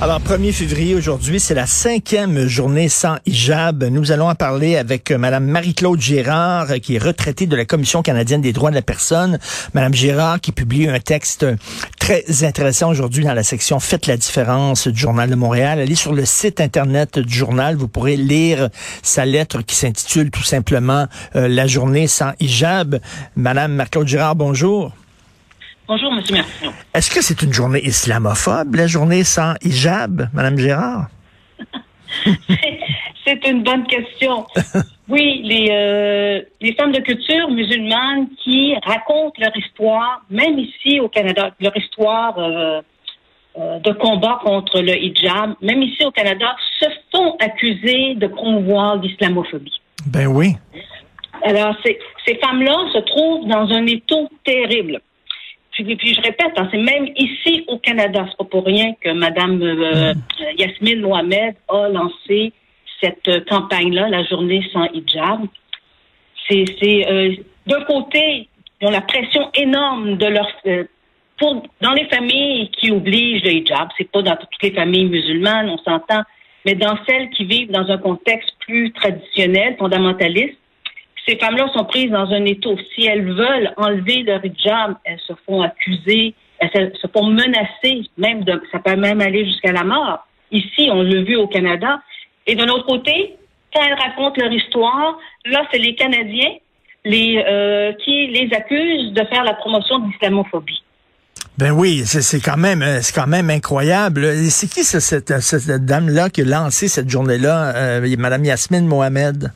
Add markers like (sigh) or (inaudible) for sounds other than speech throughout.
Alors, 1er février aujourd'hui, c'est la cinquième journée sans hijab. Nous allons en parler avec euh, Madame Marie-Claude Girard, euh, qui est retraitée de la Commission canadienne des droits de la personne. Madame Girard qui publie un texte très intéressant aujourd'hui dans la section Faites la différence du Journal de Montréal. Allez sur le site Internet du journal. Vous pourrez lire sa lettre qui s'intitule tout simplement euh, La journée sans hijab. Madame Marie-Claude Girard, bonjour. Bonjour, Monsieur. Est-ce que c'est une journée islamophobe, la journée sans hijab, Madame Gérard? (laughs) c'est une bonne question. (laughs) Oui, les, euh, les femmes de culture musulmanes qui racontent leur histoire, même ici au Canada, leur histoire euh, euh, de combat contre le hijab, même ici au Canada, se font accuser de promouvoir l'islamophobie. Ben oui. Alors, ces, ces femmes-là se trouvent dans un étau terrible. Puis, puis je répète, hein, c'est même ici au Canada, c'est pas pour rien que Mme euh, Yasmine Mohamed a lancé cette euh, campagne-là, la journée sans hijab. C'est, c'est euh, d'un côté, ils ont la pression énorme de leur euh, pour dans les familles qui obligent le hijab, c'est pas dans toutes les familles musulmanes, on s'entend, mais dans celles qui vivent dans un contexte plus traditionnel, fondamentaliste, ces femmes-là sont prises dans un étau. Si elles veulent enlever leur hijab, elles se font accuser, elles se font menacer, même de, ça peut même aller jusqu'à la mort. Ici, on l'a vu au Canada. Et d'un autre côté, quand elles racontent leur histoire, là, c'est les Canadiens euh, qui les accusent de faire la promotion de l'islamophobie. Ben oui, c'est quand même euh, c'est quand même incroyable. C'est qui cette dame-là qui a lancé cette journée-là, euh, Madame Yasmine Mohamed?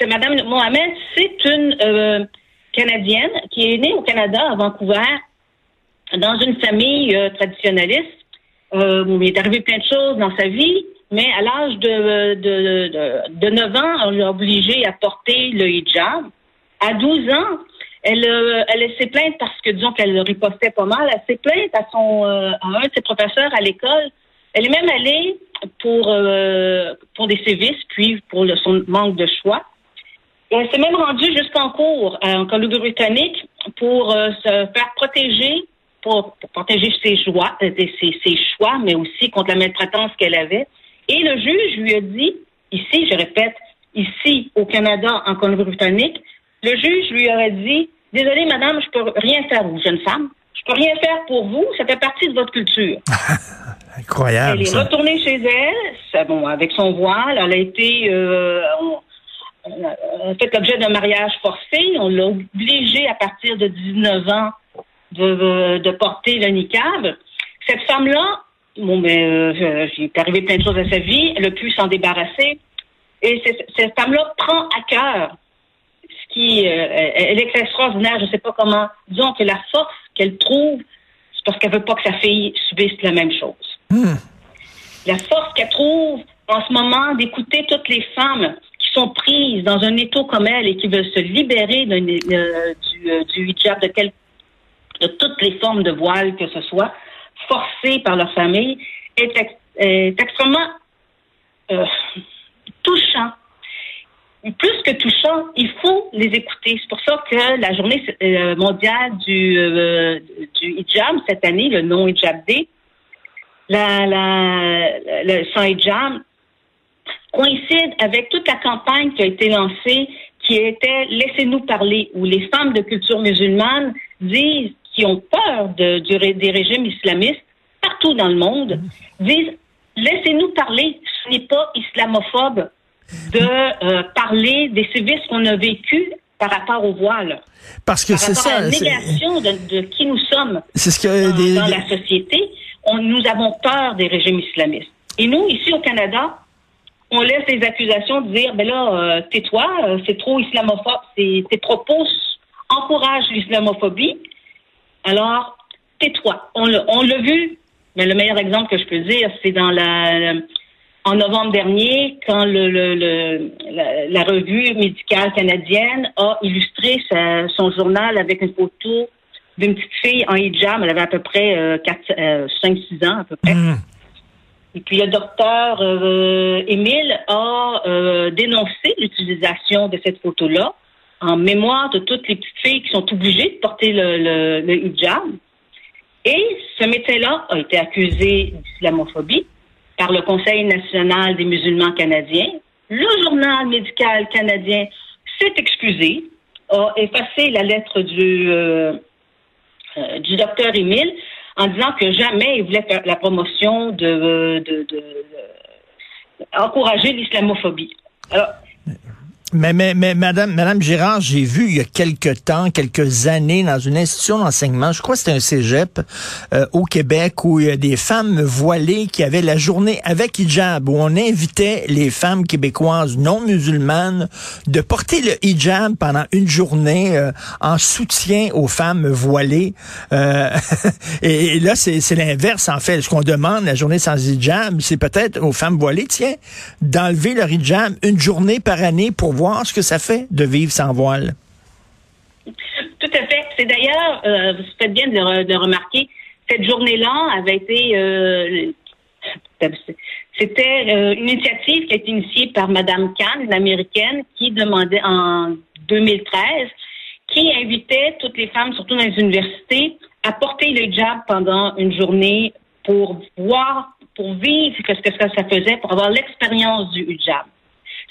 C'est Madame Mohamed, c'est une euh, Canadienne qui est née au Canada, à Vancouver, dans une famille euh, traditionnaliste. Euh, il est arrivé plein de choses dans sa vie, mais à l'âge de, de, de, de 9 ans, on l'a obligée à porter le hijab. À 12 ans, elle, elle s'est plainte parce que, disons qu'elle ripostait pas mal, elle s'est plainte à, son, à un de ses professeurs à l'école. Elle est même allée pour, pour des sévices, puis pour son manque de choix. Elle s'est même rendue jusqu'en cours en Colombie-Britannique pour euh, se faire protéger, pour, pour protéger ses choix, euh, ses, ses, choix, mais aussi contre la maltraitance qu'elle avait. Et le juge lui a dit, ici, je répète, ici au Canada, en Colombie-Britannique, le juge lui aurait dit, désolé madame, je peux rien faire, vous, jeune femme, je peux rien faire pour vous, ça fait partie de votre culture. (laughs) Incroyable. Elle est ça. retournée chez elle, bon, avec son voile, elle a été, euh, on, a fait l'objet d'un mariage forcé. On l'a obligée à partir de 19 ans de, de porter le niqab. Cette femme-là, bon, ben, euh, j'ai arrivé plein de choses à sa vie. Elle a pu s'en débarrasser. Et cette, femme-là prend à cœur ce qui, euh, elle est extraordinaire. Je ne sais pas comment. Disons que la force qu'elle trouve, c'est parce qu'elle veut pas que sa fille subisse la même chose. Hmm. La force qu'elle trouve en ce moment d'écouter toutes les femmes sont prises dans un étau comme elle et qui veulent se libérer euh, du, euh, du, hijab, de, quel, de toutes les formes de voile que ce soit, forcées par leur famille, est, ex, est extrêmement euh, touchant. Plus que touchant, il faut les écouter. C'est pour ça que la journée mondiale du, du hijab cette année, le non-hijab day, la, la, le sans hijab, coïncide avec toute la campagne qui a été lancée, qui était Laissez-nous parler, où les femmes de culture musulmane disent, qui ont peur de, du, des régimes islamistes partout dans le monde, disent Laissez-nous parler, ce n'est pas islamophobe de euh, parler des sévices qu'on a vécus par rapport au voile. Parce que c'est ça. À la négation de, de, qui nous sommes c'est ce que dans, des... dans la société, on, nous avons peur des régimes islamistes. Et nous, ici au Canada, on laisse les accusations de dire, ben là, euh, tais-toi, euh, c'est trop islamophobe, tes propos encouragent l'islamophobie. Alors, tais-toi. On l'a vu, mais le meilleur exemple que je peux dire, c'est dans la, en novembre dernier, quand le, la, revue médicale canadienne a illustré son journal avec une photo d'une petite fille en hijab, elle avait à peu près euh, 5-6 ans à peu près. Mmh. Et puis le docteur euh, Émile a euh, dénoncé l'utilisation de cette photo-là en mémoire de toutes les petites filles qui sont obligées de porter le, le, le hijab. Et ce médecin-là a été accusé d'islamophobie par le Conseil national des musulmans canadiens. Le journal médical canadien s'est excusé, a effacé la lettre du, euh, euh, du docteur Émile en disant que jamais il voulait faire la promotion de, de, de, de encourager l'islamophobie. Mais, mais, mais Madame, Madame Girard, j'ai vu il y a quelques temps, quelques années, dans une institution d'enseignement, je crois que c'était un cégep euh, au Québec, où il y a des femmes voilées qui avaient la journée avec hijab, où on invitait les femmes québécoises non musulmanes de porter le hijab pendant une journée euh, en soutien aux femmes voilées. Euh, (laughs) et, et, là, c'est l'inverse, en fait. Ce qu'on demande la journée sans hijab, c'est peut-être aux femmes voilées, tiens, d'enlever leur hijab une journée par année pour voir ce que ça fait de vivre sans voile. Tout à fait. C'est d'ailleurs, euh, vous faites bien de remarquer, cette journée-là avait été, euh, c'était euh, une initiative qui a été initiée par Madame Kahn, l'américaine, qui demandait en 2013, qui invitait toutes les femmes, surtout dans les universités, à porter le hijab pendant une journée pour voir, pour vivre ce que ça faisait, pour avoir l'expérience du hijab.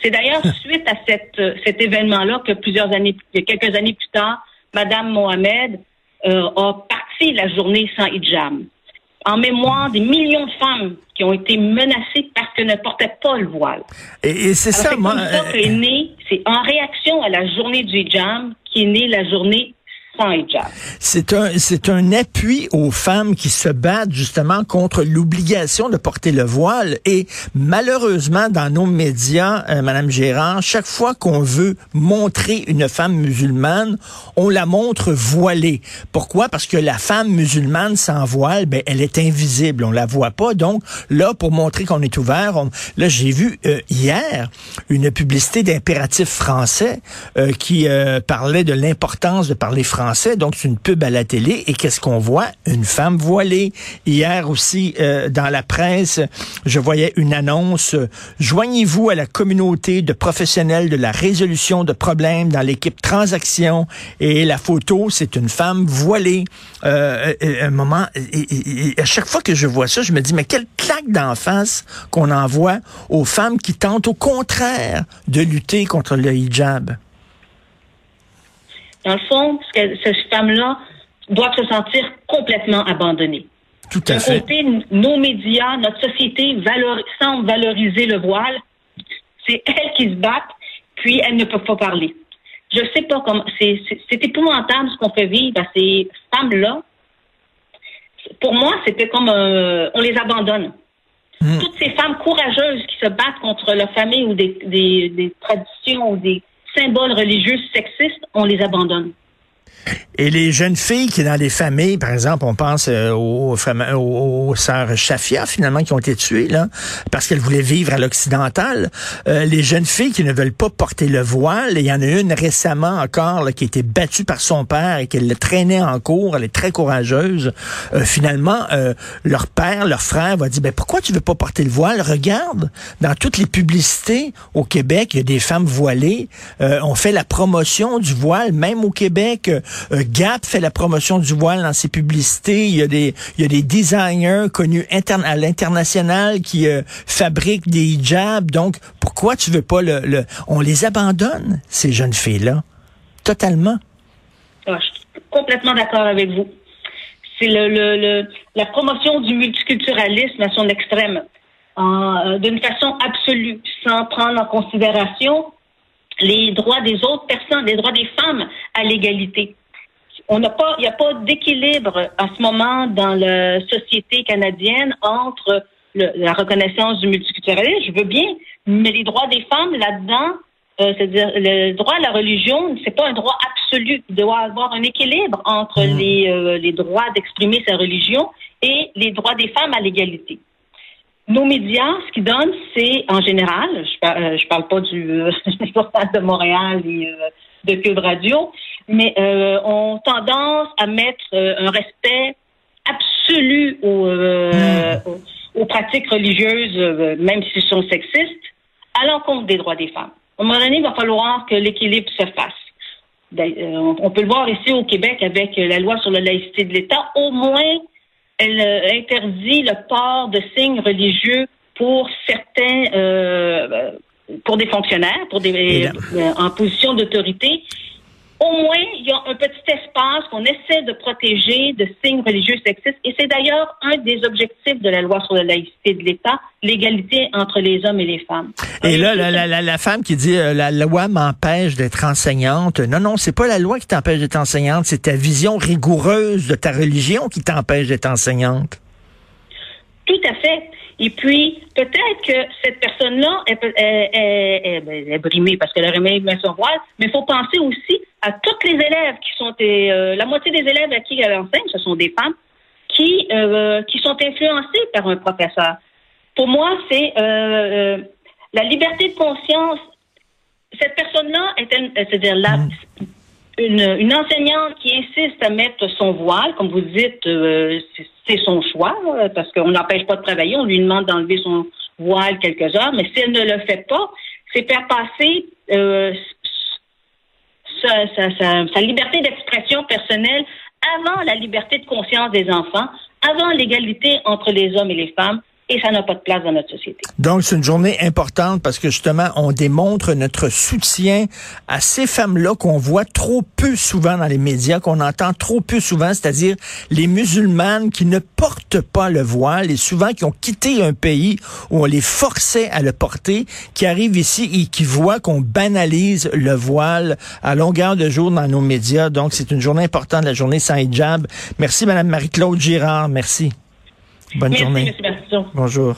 C'est d'ailleurs suite à cette, euh, cet événement-là que plusieurs années, quelques années plus tard, Madame Mohamed euh, a parti la journée sans hijab, en mémoire des millions de femmes qui ont été menacées parce qu'elles ne portaient pas le voile. Et, et c'est ça, moi. Né, c'est en réaction à la journée du hijab qui est née la journée c'est un, c'est un appui aux femmes qui se battent justement contre l'obligation de porter le voile. Et malheureusement, dans nos médias, euh, Madame Gérard, chaque fois qu'on veut montrer une femme musulmane, on la montre voilée. Pourquoi? Parce que la femme musulmane sans voile, ben, elle est invisible. On la voit pas. Donc, là, pour montrer qu'on est ouvert, là, j'ai vu euh, hier une publicité d'impératif français euh, qui euh, parlait de l'importance de parler français donc c'est une pub à la télé. Et qu'est-ce qu'on voit? Une femme voilée. Hier aussi, euh, dans la presse, je voyais une annonce. Joignez-vous à la communauté de professionnels de la résolution de problèmes dans l'équipe Transaction. Et la photo, c'est une femme voilée. Euh, euh un moment, et, à chaque fois que je vois ça, je me dis, mais quelle claque d'en face qu'on envoie aux femmes qui tentent au contraire de lutter contre le hijab. Dans le fond, ces femmes-là doivent se sentir complètement abandonnées. Tout à fait. Côté, nos médias, notre société valor semble valoriser le voile. C'est elles qui se battent, puis elles ne peuvent pas parler. Je sais pas comment. C'est épouvantable ce qu'on fait vivre à ces femmes-là. Pour moi, c'était comme euh, on les abandonne. Hmm. Toutes ces femmes courageuses qui se battent contre leur famille ou des, des, des traditions ou des, symboles religieux sexistes, on les abandonne. Et les jeunes filles qui, dans les familles, par exemple, on pense euh, aux, aux, sœurs Shafia, finalement, qui ont été tuées, là, parce qu'elles voulaient vivre à l'occidental. Euh, les jeunes filles qui ne veulent pas porter le voile, il y en a une récemment encore là, qui a été battue par son père et qu'elle le traînait en cours, elle est très courageuse. Euh, finalement, leur père, leur frère va dire, ben, pourquoi tu veux pas porter le voile? Regarde, dans toutes les publicités au Québec, il y a des femmes voilées. on fait la promotion du voile, même au Québec. Euh, Gap fait la promotion du voile dans ses publicités. Il y a des, il y a des designers connus à l'international qui euh, fabriquent des hijabs. Donc, pourquoi tu veux pas le, le... On les abandonne, ces jeunes filles-là? Totalement. Ah, je suis complètement d'accord avec vous. C'est le, le, la promotion du multiculturalisme à son extrême, euh, d'une façon absolue, sans prendre en considération les droits des autres personnes, les droits des femmes à l'égalité on n'a pas, il n'y a pas d'équilibre à ce moment dans la société canadienne entre la reconnaissance du multiculturalisme, je veux bien, mais les droits des femmes là-dedans, euh, c'est-à-dire le droit à la religion, c'est pas un droit absolu. Il doit y avoir un équilibre entre mmh. les, euh, les droits d'exprimer sa religion et les droits des femmes à l'égalité. Nos médias, ce qu'ils donnent, c'est en général, je, par, euh, je parle pas du (laughs) journal de Montréal et de Cube Radio, mais euh, ont tendance à mettre euh, un respect absolu au, euh, aux pratiques religieuses, même s'ils sont sexistes, à l'encontre des droits des femmes. À un moment donné, il va falloir que l'équilibre se fasse. Ben, on peut le voir ici au Québec avec la loi sur la laïcité de l'État. Au moins, elle interdit le port de signes religieux pour certains, pour des fonctionnaires, pour des euh, en position d'autorité. Au moins, il y a un petit espace qu'on essaie de protéger de signes religieux sexistes. Et c'est d'ailleurs un des objectifs de la loi sur la laïcité de l'État, l'égalité entre les hommes et les femmes. Et là, la, la, la, femme qui dit euh, la loi m'empêche d'être enseignante. Non, non, c'est pas la loi qui t'empêche d'être enseignante, c'est ta vision rigoureuse de ta religion qui t'empêche d'être enseignante. Tout à fait. Et puis, peut-être que cette personne-là est, est, brimée parce qu'elle a remis son voile, mais il faut penser aussi à toutes les élèves qui sont, euh, la moitié des élèves à qui elle enseigne, ce sont des femmes, qui, euh, qui sont influencées par un professeur. Pour moi, c'est euh, la liberté de conscience. Cette personne-là est, c'est-à-dire là, une, enseignante qui insiste à mettre son voile, comme vous dites, euh, c'est son choix, parce qu'on n'empêche pas de travailler, on lui demande d'enlever son voile quelques heures, mais si elle ne le fait pas, c'est faire passer euh, sa, liberté d'expression personnelle avant la liberté de conscience des enfants, avant l'égalité entre les hommes et les femmes, et ça n'a pas de place dans notre société. Donc, c'est une journée importante parce que justement, on démontre notre soutien à ces femmes-là qu'on voit trop peu souvent dans les médias, qu'on entend trop peu souvent, c'est-à-dire les musulmanes qui ne portent pas le voile et souvent qui ont quitté un pays où on les forçait à le porter, qui arrivent ici et qui voient qu'on banalise le voile à longueur de jour dans nos médias. Donc, c'est une journée importante, la journée sans hijab. Merci, Madame Marie-Claude Girard. Merci. Bonne Merci, journée. Bonjour.